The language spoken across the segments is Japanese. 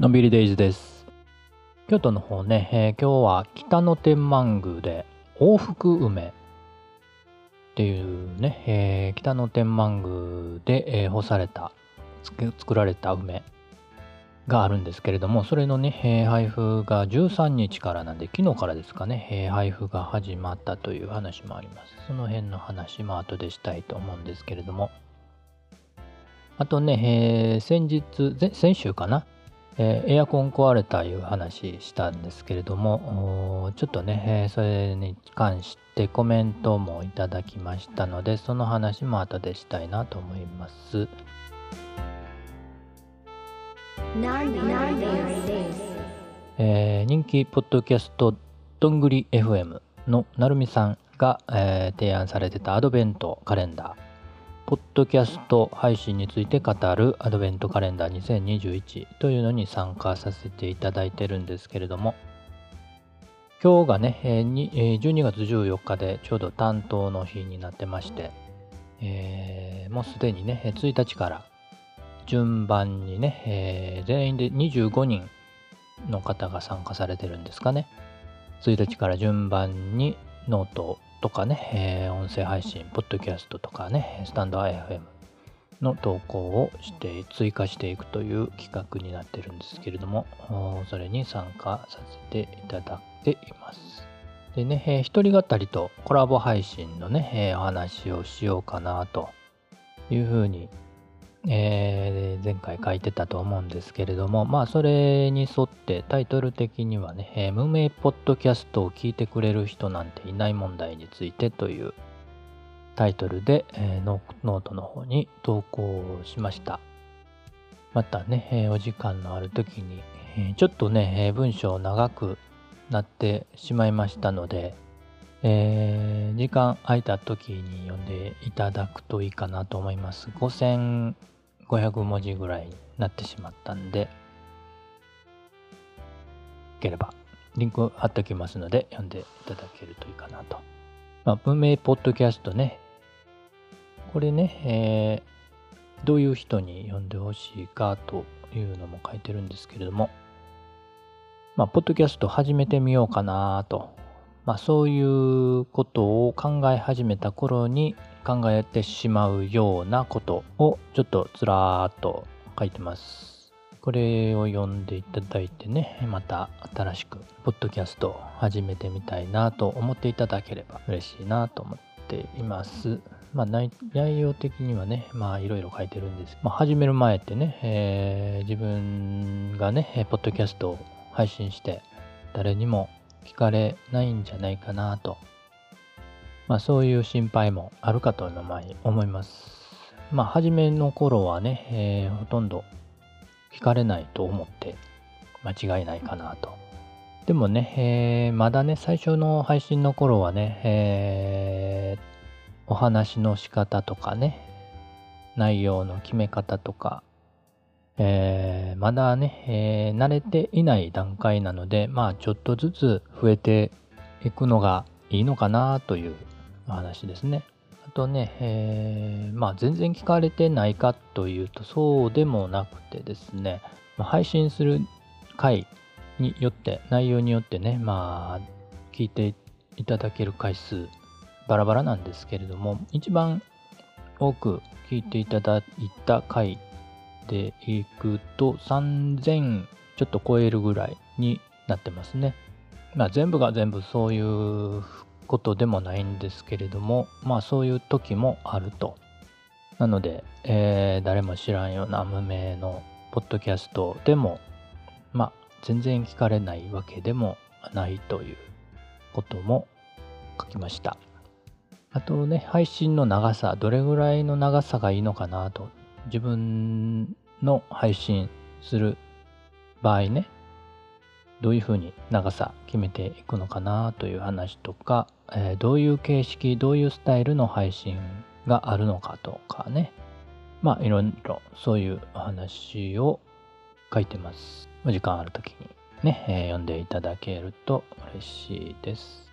のんびりデイズです。京都の方ね、えー今日は北野天満宮で往復梅っていうね、えー北野天満宮で、えー干された、作られた梅があるんですけれども、それのね、えー配布が13日からなんで、昨日からですかね、えー配布が始まったという話もあります。その辺の話も後でしたいと思うんですけれども、あとね、えー先日、先週かな、えーエアコン壊れたいう話したんですけれども、ちょっとね、えーそれに関してコメントもいただきましたので、その話も後でしたいなと思います。えー人気ポッドキャストどんぐり FM のなるみさんが、えー提案されてたアドベントカレンダーポッドキャスト配信について語るアドベントカレンダー2021というのに参加させていただいてるんですけれども今日がね、12月14日でちょうど担当の日になってまして、えーもうすでにね1日から順番にね、えー全員で25人の方が参加されてるんですかね。1日から順番にノートをとかね、えー音声配信、ポッドキャストとかね、 stand.fm の投稿をして追加していくという企画になってるんですけれども、それに参加させていただいています。でね、えー一人語りとコラボ配信のね、えーお話をしようかなというふうに、えー前回書いてたと思うんですけれども、まあそれに沿ってタイトル的にはね、えー無名ポッドキャストを聞いてくれる人なんていない問題についてというタイトルで、えーノートの方に投稿しました。またね、えーお時間のある時に、えーちょっとね、えー文章長くなってしまいましたので、えー時間空いた時に読んでいただくといいかなと思います。500文字ぐらいになってしまったんで、よければリンク貼っておきますので読んでいただけるといいかなと。まあ、文明ポッドキャストね、これね、えーどういう人に読んでほしいかというのも書いてるんですけれども、まあ、ポッドキャスト始めてみようかなと、まあ、そういうことを考え始めた頃に考えてしまうようなことをちょっとずらーっと書いてます。これを読んでいただいてね、また新しくポッドキャストを始めてみたいなと思っていただければ嬉しいなと思っています。まあ内容的にはね、まあいろいろ書いてるんです。まあ始める前ってね、えー自分がね、えーポッドキャストを配信して誰にも聞かれないんじゃないかなと。まあそういう心配もあるかと思います。まあ初めの頃はね、えーほとんど聞かれないと思って間違いないかなと。でもね、えーまだね、最初の配信の頃はね、えーお話の仕方とかね、内容の決め方とか、えーまだね、え慣れていない段階なので、まあちょっとずつ増えていくのがいいのかなという話ですね。あとね、えーまあ全然聞かれてないかというとそうでもなくてですね、配信する回によって、内容によってね、まあ聞いていただける回数バラバラなんですけれども、一番多く聞いていただいた回でいくと3000ちょっと超えるぐらいになってますね。まあ全部が全部そういうことでもないんですけれども、まあそういう時もあると。なので、えー誰も知らんような無名のポッドキャストでも、まあ全然聞かれないわけでもないということも書きました。あとね、配信の長さ、どれぐらいの長さがいいのかなと。自分の配信する場合ね、どういうふうに長さ決めていくのかなという話とか、えーどういう形式、どういうスタイルの配信があるのかとかね。まあ、いろいろそういう話を書いてます。お時間あるときにね、えー読んでいただけると嬉しいです。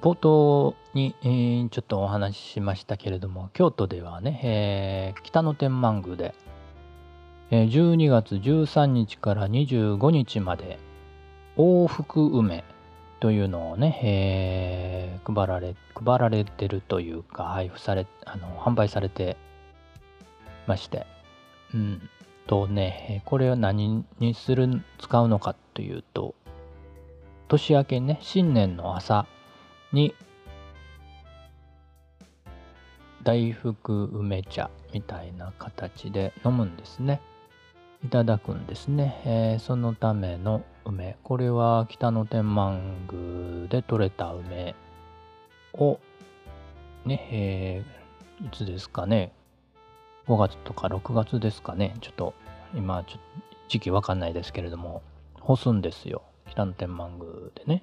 冒頭に、えーちょっとお話ししましたけれども、京都ではね、えー北野天満宮で、12月13日から25日まで、往復梅というのをね、えー配られ、配られてるというか、配布され、あの、販売されてまして、うん。とね、これを何にする、使うのかというと、年明けね、新年の朝に、大福梅茶みたいな形で飲むんですね。いただくんですね。えーそのための梅。これは北野天満宮で採れた梅を、ね、えーいつですかね。5月とか6月ですかね。ちょっと今、ちょ時期わかんないですけれども、干すんですよ。北野天満宮でね。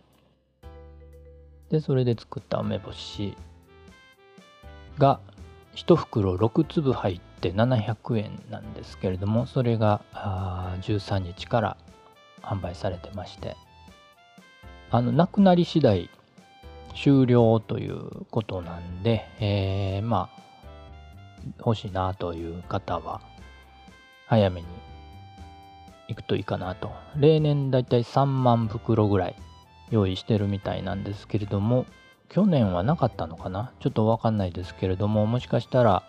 で、それで作った梅干しが1袋6粒入って700円なんですけれども、それがあ13日から販売されてまして、あの、なくなり次第終了ということなんで、えーまあ、欲しいなという方は、早めに行くといいかなと。例年だいたい3万袋ぐらい用意してるみたいなんですけれども、去年はなかったのかな？ちょっとわかんないですけれども、もしかしたら、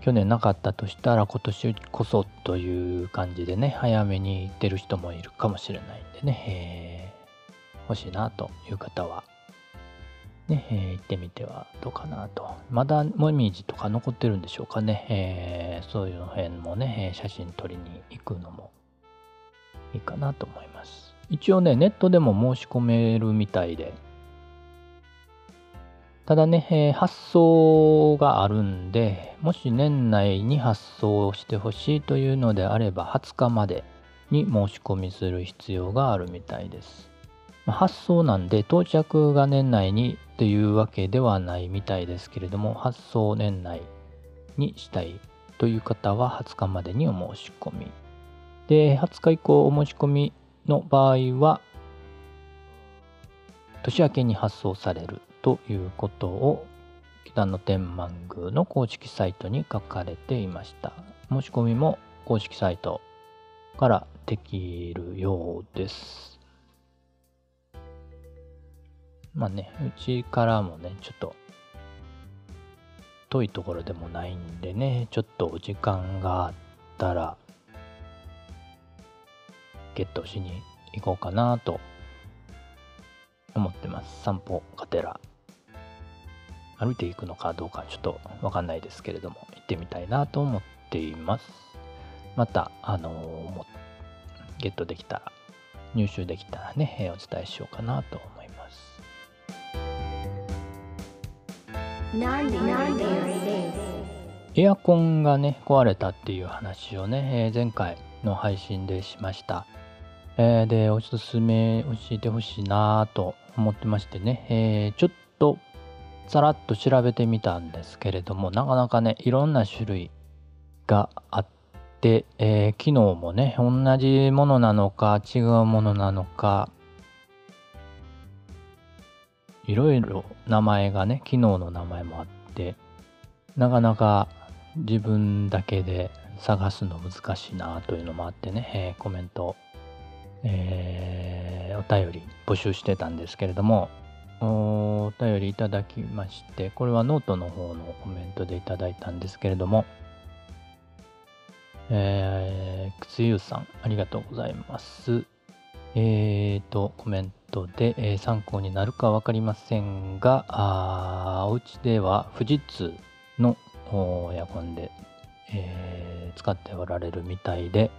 去年なかったとしたら今年こそという感じでね、早めに行ってる人もいるかもしれないんでね、えー。欲しいなという方は、ね、えー。行ってみてはどうかなと。まだもみじとか残ってるんでしょうかね。えー。そういうの辺もね、写真撮りに行くのもいいかなと思います。一応ね、ネットでも申し込めるみたいで、ただね、えー発送があるんで、もし年内に発送してほしいというのであれば、20日までに申し込みする必要があるみたいです。発送なんで到着が年内にというわけではないみたいですけれども、発送年内にしたいという方は20日までにお申し込み。で、20日以降お申し込みの場合は、年明けに発送されるということを北野天満宮の公式サイトに書かれていました。申し込みも公式サイトからできるようです。まあね、うちからもね、ちょっと遠いところでもないんでね、ちょっとお時間があったらゲットしに行こうかなと思ってます。散歩がてら。歩いていくのかどうかちょっとわかんないですけれども、行ってみたいなと思っています。また、あのーもゲットできたら、入手できたらね、えーお伝えしようかなと思います。エアコンがね、壊れたっていう話をね、えー前回の配信でしました。えーで、おすすめ教えてほしいなと思ってましてね、えーちょっとさらっと調べてみたんですけれども、なかなかね、いろんな種類があって、えー機能もね、同じものなのか違うものなのか、いろいろ名前がね、機能の名前もあって、なかなか自分だけで探すの難しいなというのもあってね、えーコメント、えーお便り募集してたんですけれども、お便りいただきまして、これはノートの方のコメントでいただいたんですけれども、えー、くつゆさん、ありがとうございます。えーと、コメントで、えー参考になるかわかりませんが、あお家では富士通のエアコンで、えー使っておられるみたいで、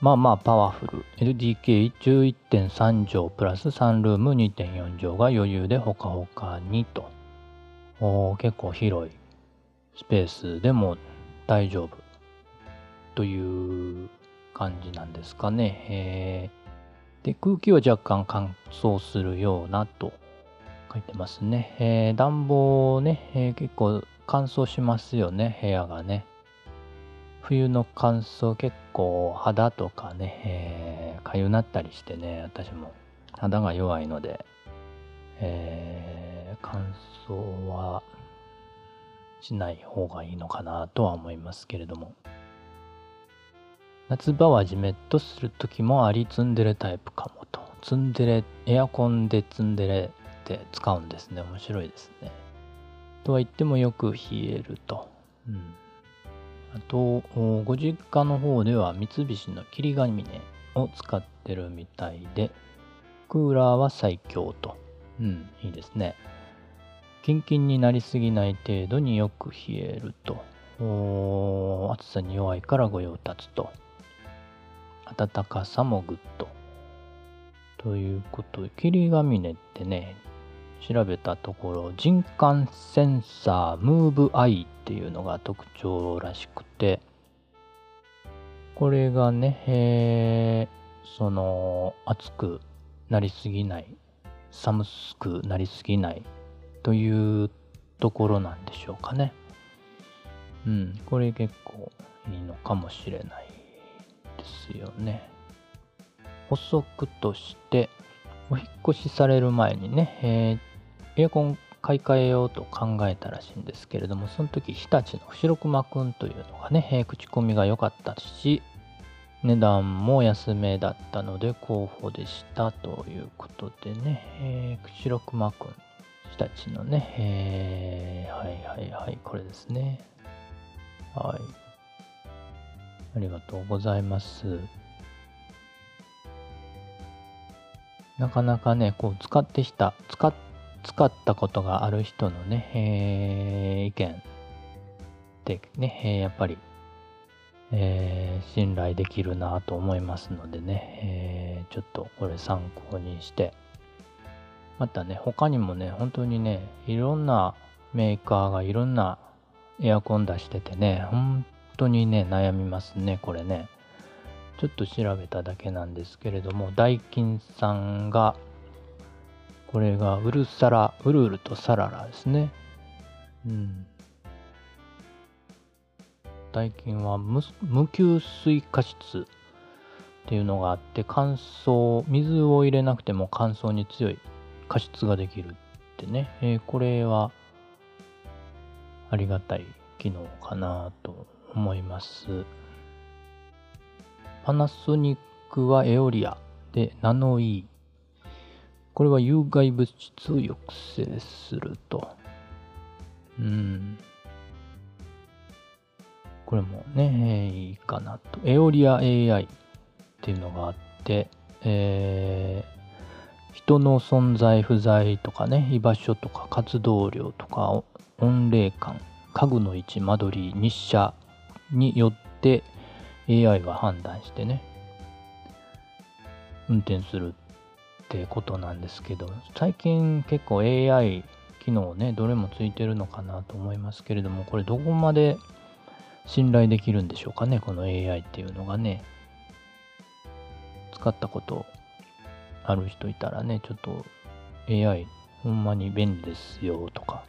まあまあパワフル。LDK11.3 畳プラスサンルーム2.4畳が余裕でほかほかにと。お結構広いスペースでも大丈夫という感じなんですかね。えーで空気は若干乾燥するようなと書いてますね。えー暖房ね、えー結構乾燥しますよね、部屋がね。冬の乾燥結構肌とかね、えー、かゆなったりしてね、私も肌が弱いので、えー乾燥はしない方がいいのかなとは思いますけれども。夏場はじめっとする時もありツンデレタイプかもと。ツンデレエアコンでツンデレって使うんですね。面白いですね。とは言ってもよく冷えると、うん、あとご実家の方では三菱の霧ヶ峰を使ってるみたいでクーラーは最強と。うんいいですね。キンキンになりすぎない程度によく冷えると。暑さに弱いから御用達と。暖かさもグッと。ということで霧ヶ峰ってね調べたところ人感センサームーブアイっていうのが特徴らしくてこれがね、その暑くなりすぎない寒くなりすぎないというところなんでしょうかね。うんこれ結構いいのかもしれないですよね。補足としてお引っ越しされる前にね、えーエアコン買い替えようと考えたらしいんですけれどもその時日立の白熊くんというのがね、えー口コミが良かったし値段も安めだったので候補でしたということでね、えー、白熊くん日立のね、えーはいはいはいこれですね。はい。ありがとうございます。なかなかねこう使ってきた使っ使ったことがある人のね、えー意見ってね、やっぱり、えー信頼できるなと思いますのでね、えーちょっとこれ参考にして、またね、他にもね、本当にね、いろんなメーカーがいろんなエアコン出しててね、本当にね、悩みますね、これね。ちょっと調べただけなんですけれども、ダイキンさんが、これがウルサラ、ウルールとサララですね。うん。ダイキンは無無給水加湿っていうのがあって、乾燥、水を入れなくても乾燥に強い加湿ができるってね。えーこれはありがたい機能かなと思います。パナソニックはエオリアでナノイー。これは有害物質を抑制すると。うん。これもね、いいかなと。エオリア AI っていうのがあって、えー人の存在不在とかね、居場所とか活動量とかお音霊感、家具の位置、間取り、日射によって AI は判断してね、運転するってことなんですけど、最近結構 AI 機能ね、どれもついてるのかなと思いますけれども、これどこまで信頼できるんでしょうかね、この AI っていうのがね。使ったことある人いたらね、ちょっと AI ほんまに便利ですよとか、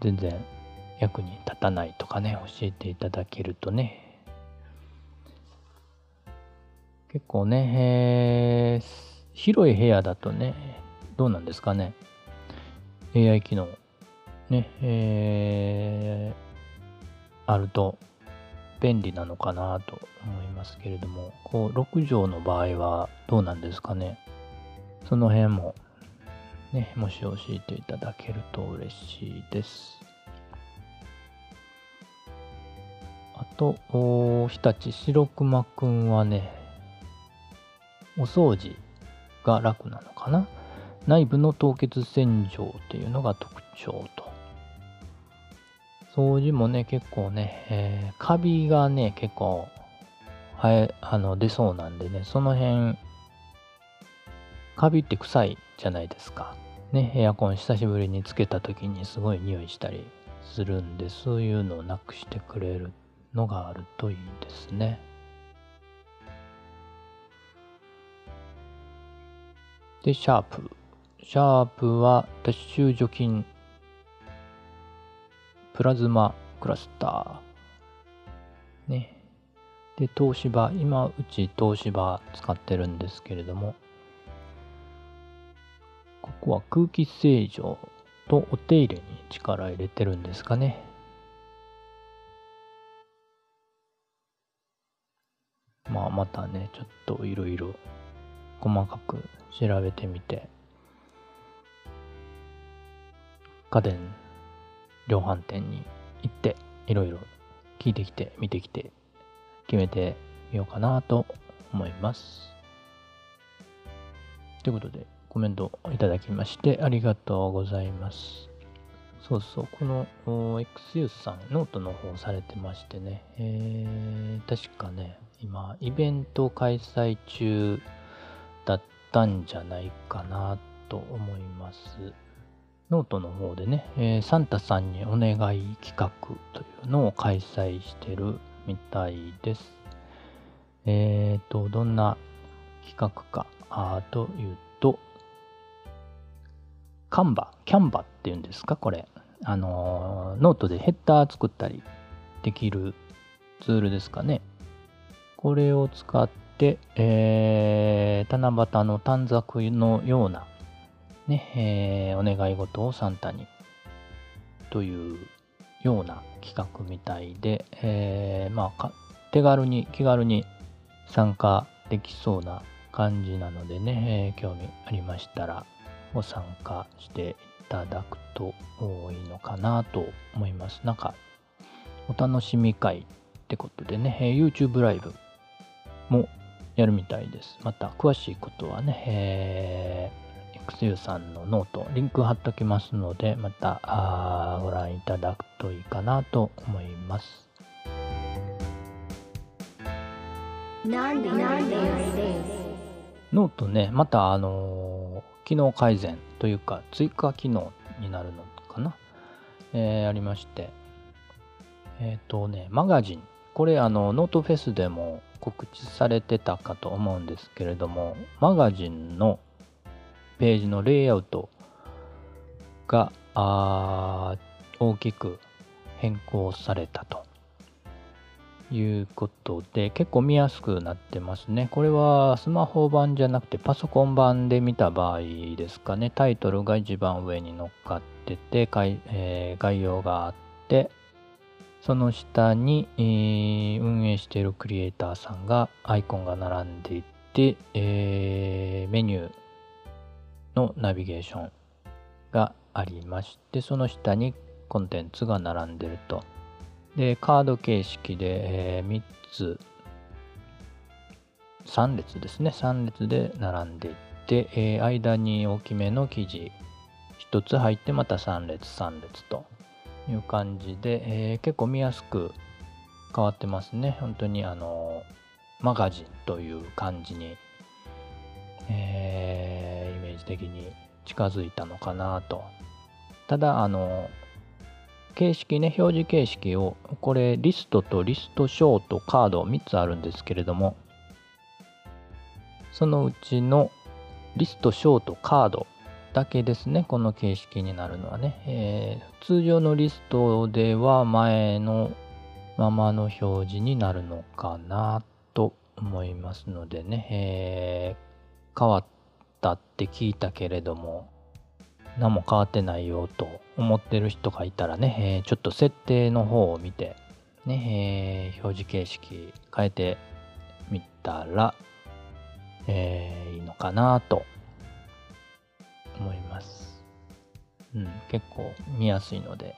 全然役に立たないとかね、教えていただけるとね、結構ね、えー広い部屋だとね、どうなんですかね、AI 機能、ね、えーあると便利なのかなと思いますけれども、こう6畳の場合はどうなんですかね。その辺も、ね、もし教えていただけると嬉しいです。あと、お日立白熊くんはね、お掃除が楽なのかな？内部の凍結洗浄っていうのが特徴と。掃除もね、結構ね、えーカビがね、結構、はえ、あの、出そうなんでね、その辺、カビって臭いじゃないですか。ね、エアコン久しぶりにつけた時にすごい匂いしたりするんで、そういうのをなくしてくれるのがあるといいですね。で、シャープ。シャープは、脱臭除菌プラズマクラスター。ね。で、東芝、今うち東芝使ってるんですけれども、ここは空気清浄とお手入れに力入れてるんですかね。まあまたね、ちょっといろいろ細かく調べてみて、家電量販店に行っていろいろ聞いてきて見てきて決めてみようかなと思います。ということでコメントいただきましてありがとうございます。そうそう、この XU さん、ノートの方されてましてね、えー、確かね、今、イベント開催中だったんじゃないかなと思います。ノートの方でね、えー、サンタさんにお願い企画というのを開催してるみたいです。えっ、ー、と、どんな企画かあというと、カンバ、キャンバっていうんですか、これ。あのー、ノートでヘッダー作ったりできるツールですかね。これを使って、えー、七夕の短冊のようなね、えー、お願い事をサンタにというような企画みたいで、えー、まあ手軽に気軽に参加できそうな感じなのでね、えー、興味ありましたらご参加していただくといいのかなと思います。なんかお楽しみ会ってことでね、え YouTube ライブもやるみたいです。また詳しいことはね、えー XU さんの note、リンク貼っときますので、またご覧いただくといいかなと思います。ノートね、またあのー、機能改善というか追加機能になるのかな、えー、ありまして、えっ、ー、とね、マガジン。これあの、ノートフェスでも告知されてたかと思うんですけれども、マガジンのページのレイアウトが大きく変更されたということで結構見やすくなってますね。これはスマホ版じゃなくてパソコン版で見た場合ですかね。タイトルが一番上に乗っかってて、えー、概要があってその下に、えー、運営しているクリエイターさんがアイコンが並んでいて、えー、メニューのナビゲーションがありまして、その下にコンテンツが並んでると。で、カード形式で、えー、3つ、3列ですね。3列で並んでいって、えー、間に大きめの記事1つ入ってまた3列3列という感じで、えー、結構見やすく変わってますね。本当にあのマガジンという感じに、えーイメージ的に近づいたのかなと。ただ、あの、形式ね、表示形式を、これリストとリストショート、カード3つあるんですけれども、そのうちのリスト、ショート、カードだけですね、この形式になるのはね。えー、通常のリストでは前のままの表示になるのかなと思いますのでね、えー、変わったって聞いたけれども、何も変わってないよと思ってる人がいたらね、えー、ちょっと設定の方を見て、ね、えー、表示形式変えてみたら、えー、いいのかなと思います。うん、結構見やすいので、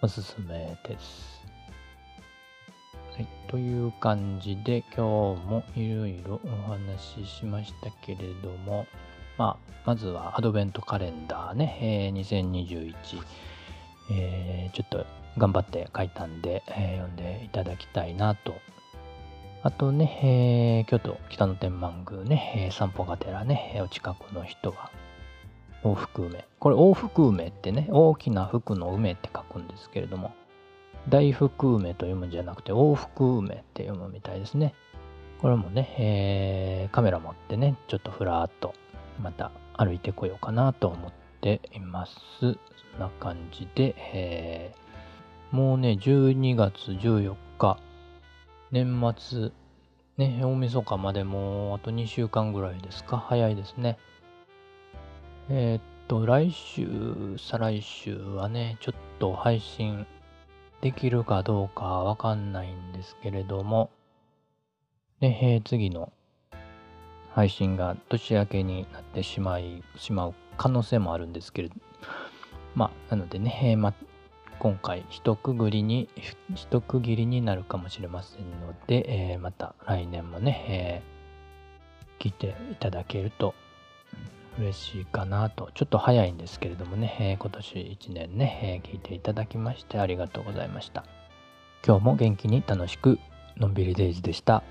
おすすめです。はい、という感じで今日もいろいろお話ししましたけれども、まあ、まずはアドベントカレンダーね、えー、2021、えー、ちょっと頑張って書いたんで、えー、読んでいただきたいなと。あとね、えー、京都北野天満宮ね、えー、散歩がてらね、お近くの人は往復梅。これ往復梅ってね、大きな福の梅って書くんですけれども、大福梅と読むんじゃなくて、往復梅って読むみたいですね。これもね、えー、カメラ持ってね、ちょっとふらーっとまた歩いてこようかなと思っています。そんな感じで、えー、もうね、12月14日、年末、ね、大晦日までもあと2週間ぐらいですか？早いですね。えーっと、来週、再来週はね、ちょっと配信できるかどうかわかんないんですけれども、ね、えー次の配信が年明けになってしまい、しまう可能性もあるんですけれど、まあ、なのでね、ま、今回一区切りに、一区切りになるかもしれませんので、えーまた来年もね、えー聞いていただけると嬉しいかなと。ちょっと早いんですけれどもね、えー今年1年ね、え聞いていただきましてありがとうございました。今日も元気に楽しく、のんびりデイズでした。